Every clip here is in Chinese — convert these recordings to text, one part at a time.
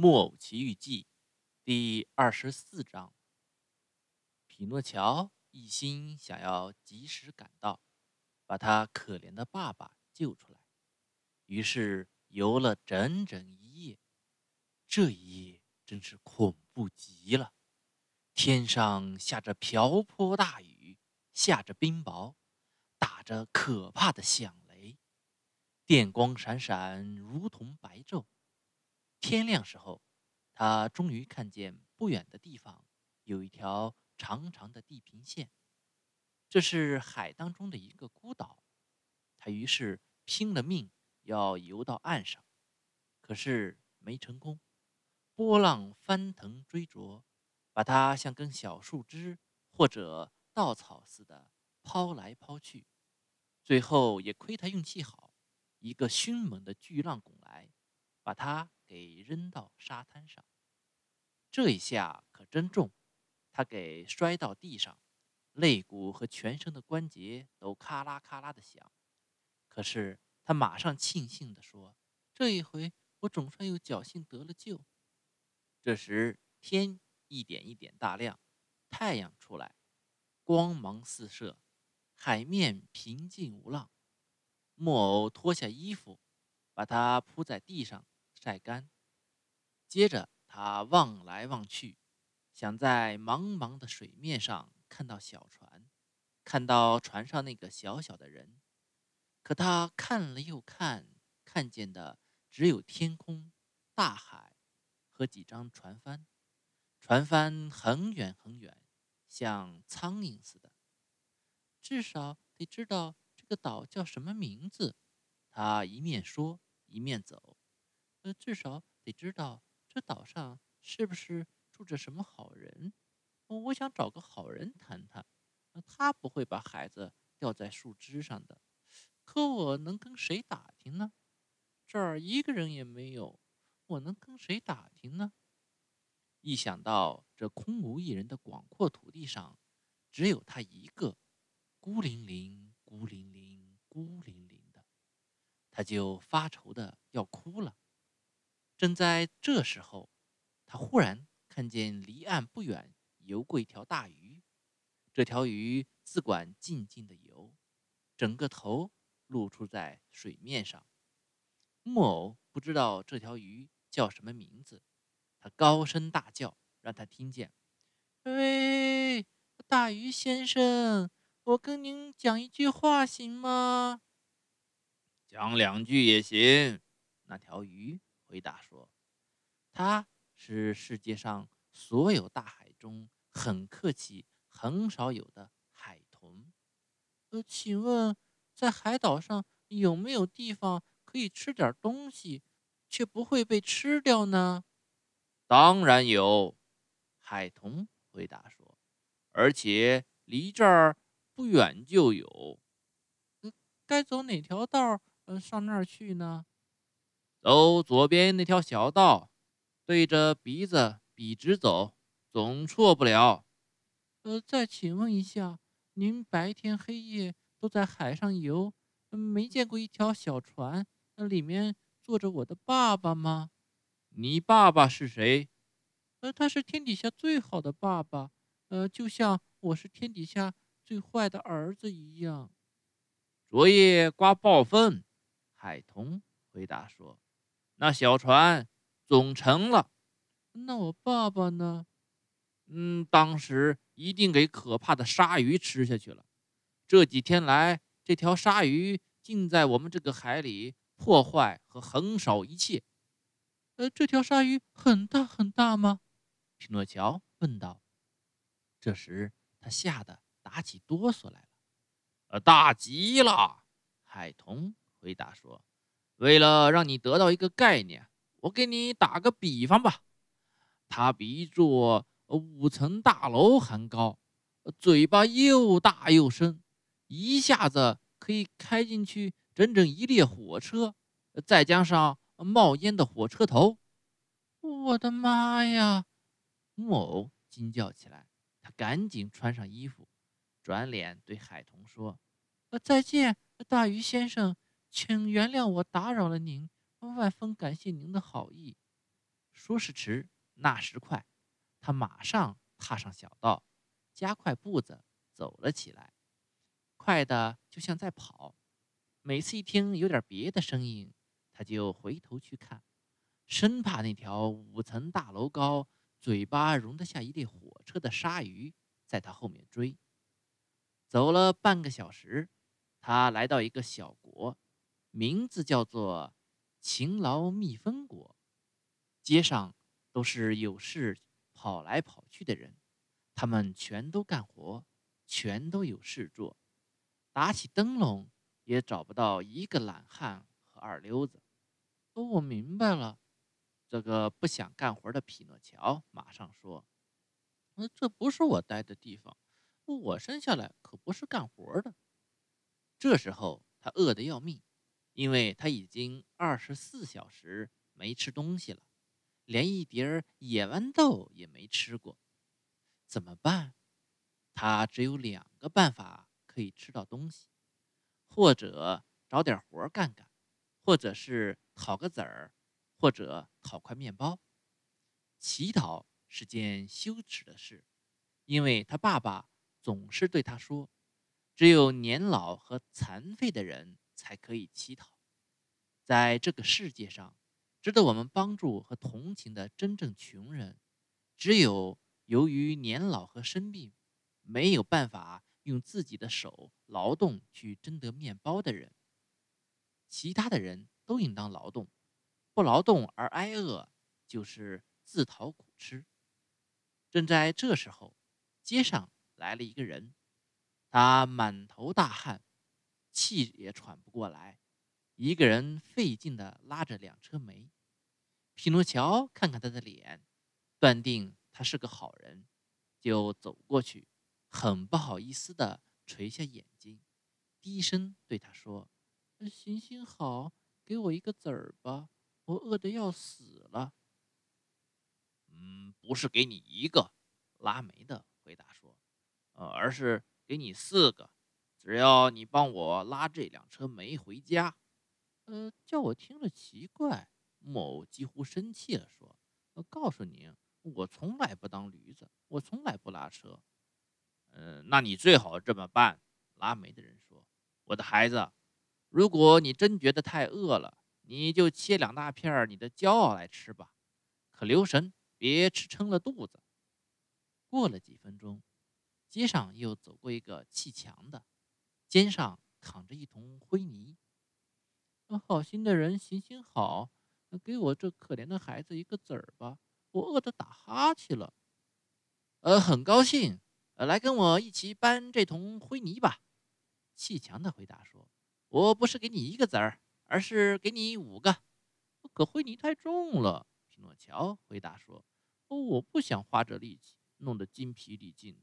木偶奇遇记》第二十四章。匹诺乔一心想要及时赶到，把他可怜的爸爸救出来，于是游了整整一夜。这一夜真是恐怖极了，天上下着瓢泼大雨，下着冰雹，打着可怕的响雷，电光闪闪，如同白昼。天亮时候，他终于看见不远的地方有一条长长的地平线，这是海当中的一个孤岛。他于是拼了命要游到岸上，可是没成功。波浪翻腾追逐，把它像根小树枝或者稻草似的抛来抛去。最后也亏他运气好，一个迅猛的巨浪拱来，把他给扔到沙滩上。这一下可真重，他给摔到地上，肋骨和全身的关节都咔啦咔啦的响。可是他马上庆幸地说：“这一回我总算又侥幸得了救。”这时天一点一点大亮，太阳出来，光芒四射，海面平静无浪。木偶脱下衣服，把它铺在地上晒干。接着他望来望去，想在茫茫的水面上看到小船，看到船上那个小小的人。可他看了又看，看见的只有天空、大海。和几张船帆，船帆很远很远，像苍蝇似的。至少得知道这个岛叫什么名字。他一面说一面走。呃，至少得知道这岛上是不是住着什么好人。我想找个好人谈谈。他不会把孩子吊在树枝上的。可我能跟谁打听呢？这儿一个人也没有。我能跟谁打听呢？一想到这空无一人的广阔土地上，只有他一个，孤零零、孤零零、孤零零的，他就发愁的要哭了。正在这时候，他忽然看见离岸不远游过一条大鱼，这条鱼自管静静的游，整个头露出在水面上。木偶不知道这条鱼。叫什么名字？他高声大叫，让他听见。喂，大鱼先生，我跟您讲一句话行吗？讲两句也行。那条鱼回答说：“它是世界上所有大海中很客气、很少有的海豚。呃，请问在海岛上有没有地方可以吃点东西？”却不会被吃掉呢？当然有，海豚回答说，而且离这儿不远就有。该走哪条道嗯，上那儿去呢？走左边那条小道，对着鼻子笔直走，总错不了。呃，再请问一下，您白天黑夜都在海上游，没见过一条小船，那里面？坐着我的爸爸吗？你爸爸是谁？呃，他是天底下最好的爸爸，呃，就像我是天底下最坏的儿子一样。昨夜刮暴风，海童回答说：“那小船总沉了。”那我爸爸呢？嗯，当时一定给可怕的鲨鱼吃下去了。这几天来，这条鲨鱼竟在我们这个海里。破坏和横扫一切。呃，这条鲨鱼很大很大吗？匹诺乔问道。这时他吓得打起哆嗦来了。呃，大极了。海童回答说：“为了让你得到一个概念，我给你打个比方吧。它比一座五层大楼还高，嘴巴又大又深，一下子可以开进去。”整整一列火车，再加上冒烟的火车头，我的妈呀！木偶惊叫起来。他赶紧穿上衣服，转脸对海童说：“呃，再见，大鱼先生，请原谅我打扰了您，万分感谢您的好意。”说时迟，那时快，他马上踏上小道，加快步子走了起来，快的就像在跑。每次一听有点别的声音，他就回头去看，生怕那条五层大楼高、嘴巴容得下一列火车的鲨鱼在他后面追。走了半个小时，他来到一个小国，名字叫做勤劳蜜蜂国。街上都是有事跑来跑去的人，他们全都干活，全都有事做，打起灯笼。也找不到一个懒汉和二流子。哦，我明白了。这个不想干活的匹诺乔马上说：“呃，这不是我待的地方，我生下来可不是干活的。”这时候他饿得要命，因为他已经二十四小时没吃东西了，连一碟儿野豌豆也没吃过。怎么办？他只有两个办法可以吃到东西。或者找点活干干，或者是讨个子儿，或者讨块面包。乞讨是件羞耻的事，因为他爸爸总是对他说：“只有年老和残废的人才可以乞讨。”在这个世界上，值得我们帮助和同情的真正穷人，只有由于年老和生病，没有办法。用自己的手劳动去争得面包的人，其他的人都应当劳动，不劳动而挨饿就是自讨苦吃。正在这时候，街上来了一个人，他满头大汗，气也喘不过来，一个人费劲地拉着两车煤。匹诺乔看看他的脸，断定他是个好人，就走过去。很不好意思的垂下眼睛，低声对他说：“行行好，给我一个子儿吧，我饿得要死了。”“嗯，不是给你一个。”拉煤的回答说，“呃，而是给你四个，只要你帮我拉这辆车煤回家。”“呃，叫我听了奇怪。”木偶几乎生气了，说：“我告诉您，我从来不当驴子，我从来不拉车。”呃，那你最好这么办。拉煤的人说：“我的孩子，如果你真觉得太饿了，你就切两大片你的骄傲来吃吧。可留神，别吃撑了肚子。”过了几分钟，街上又走过一个砌墙的，肩上扛着一桶灰泥。好心的人，行行好，给我这可怜的孩子一个子儿吧，我饿得打哈欠了。呃，很高兴。呃，来跟我一起搬这桶灰泥吧。”砌墙的回答说，“我不是给你一个子儿，而是给你五个。可灰泥太重了。”匹诺乔回答说，“哦，我不想花这力气，弄得筋疲力尽。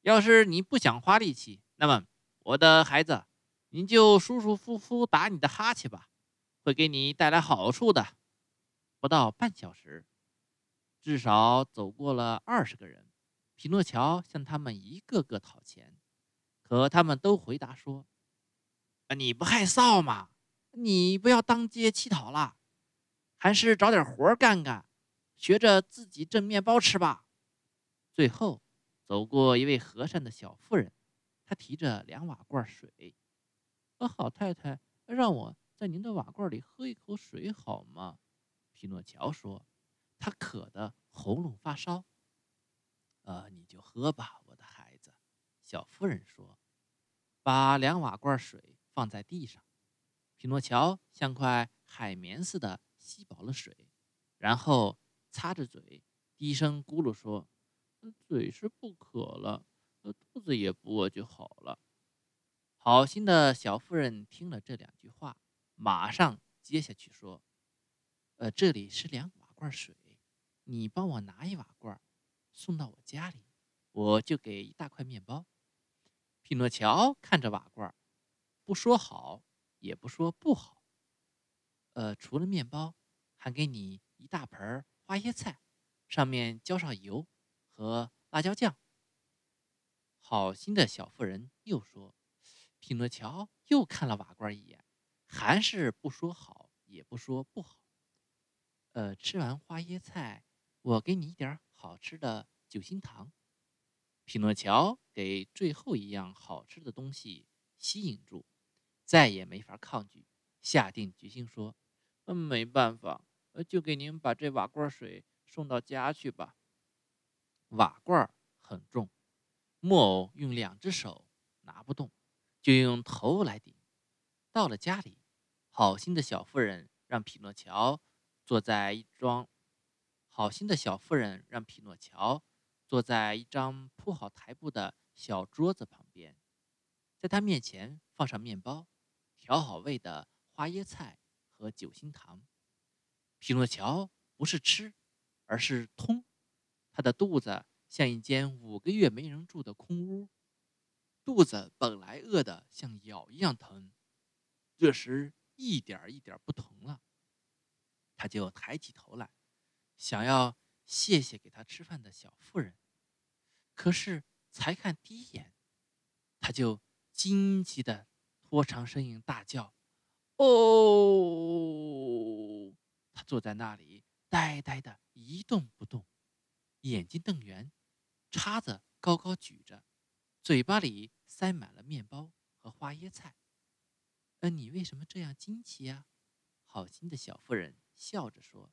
要是你不想花力气，那么我的孩子，你就舒舒服服打你的哈欠吧，会给你带来好处的。”不到半小时，至少走过了二十个人。匹诺乔向他们一个个讨钱，可他们都回答说：“你不害臊吗？你不要当街乞讨了，还是找点活干干，学着自己挣面包吃吧。”最后，走过一位和善的小妇人，他提着两瓦罐水。“呃，好太太，让我在您的瓦罐里喝一口水好吗？”匹诺乔说，他渴得喉咙发烧。呃，你就喝吧，我的孩子。”小妇人说，“把两瓦罐水放在地上。”匹诺乔像块海绵似的吸饱了水，然后擦着嘴，低声咕噜说：“嘴是不渴了，肚子也不饿就好了。”好心的小妇人听了这两句话，马上接下去说：“呃，这里是两瓦罐水，你帮我拿一瓦罐。”送到我家里，我就给一大块面包。匹诺乔看着瓦罐，不说好，也不说不好。呃，除了面包，还给你一大盆花椰菜，上面浇上油和辣椒酱。好心的小妇人又说，匹诺乔又看了瓦罐一眼，还是不说好，也不说不好。呃，吃完花椰菜，我给你一点好吃的酒心糖。匹诺乔给最后一样好吃的东西吸引住，再也没法抗拒，下定决心说：“嗯，没办法，就给您把这瓦罐水送到家去吧。”瓦罐很重，木偶用两只手拿不动，就用头来顶。到了家里，好心的小妇人让匹诺乔坐在一张好心的小妇人让匹诺乔坐在一张铺好台布的小桌子旁边，在他面前放上面包、调好味的花椰菜和酒心糖。匹诺乔不是吃，而是通，他的肚子像一间五个月没人住的空屋，肚子本来饿得像咬一样疼。这时一点一点不疼了，他就抬起头来，想要谢谢给他吃饭的小妇人。可是才看第一眼，他就惊奇的拖长声音大叫：“哦！”他坐在那里呆呆的一动不动，眼睛瞪圆，叉子高高举着，嘴巴里塞满了面包和花椰菜。呃，你为什么这样惊奇呀？好心的小妇人笑着说：“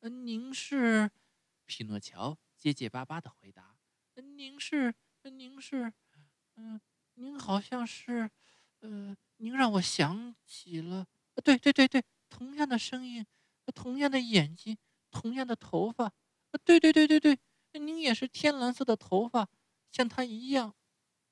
呃，您是？”匹诺乔结结巴巴的回答：“您是？您是？嗯，您好像是……呃，您让我想起了……对对对对，同样的声音，同样的眼睛，同样的头发。对对对对对，您也是天蓝色的头发，像她一样。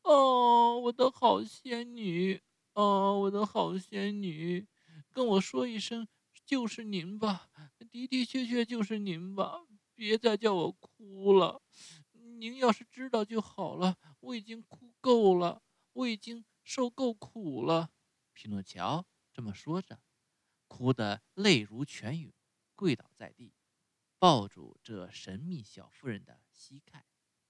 哦，我的好仙女。”哦，我的好仙女，跟我说一声，就是您吧，的的确确就是您吧，别再叫我哭了。您要是知道就好了，我已经哭够了，我已经受够苦了。匹诺乔这么说着，哭得泪如泉涌，跪倒在地，抱住这神秘小妇人的膝盖。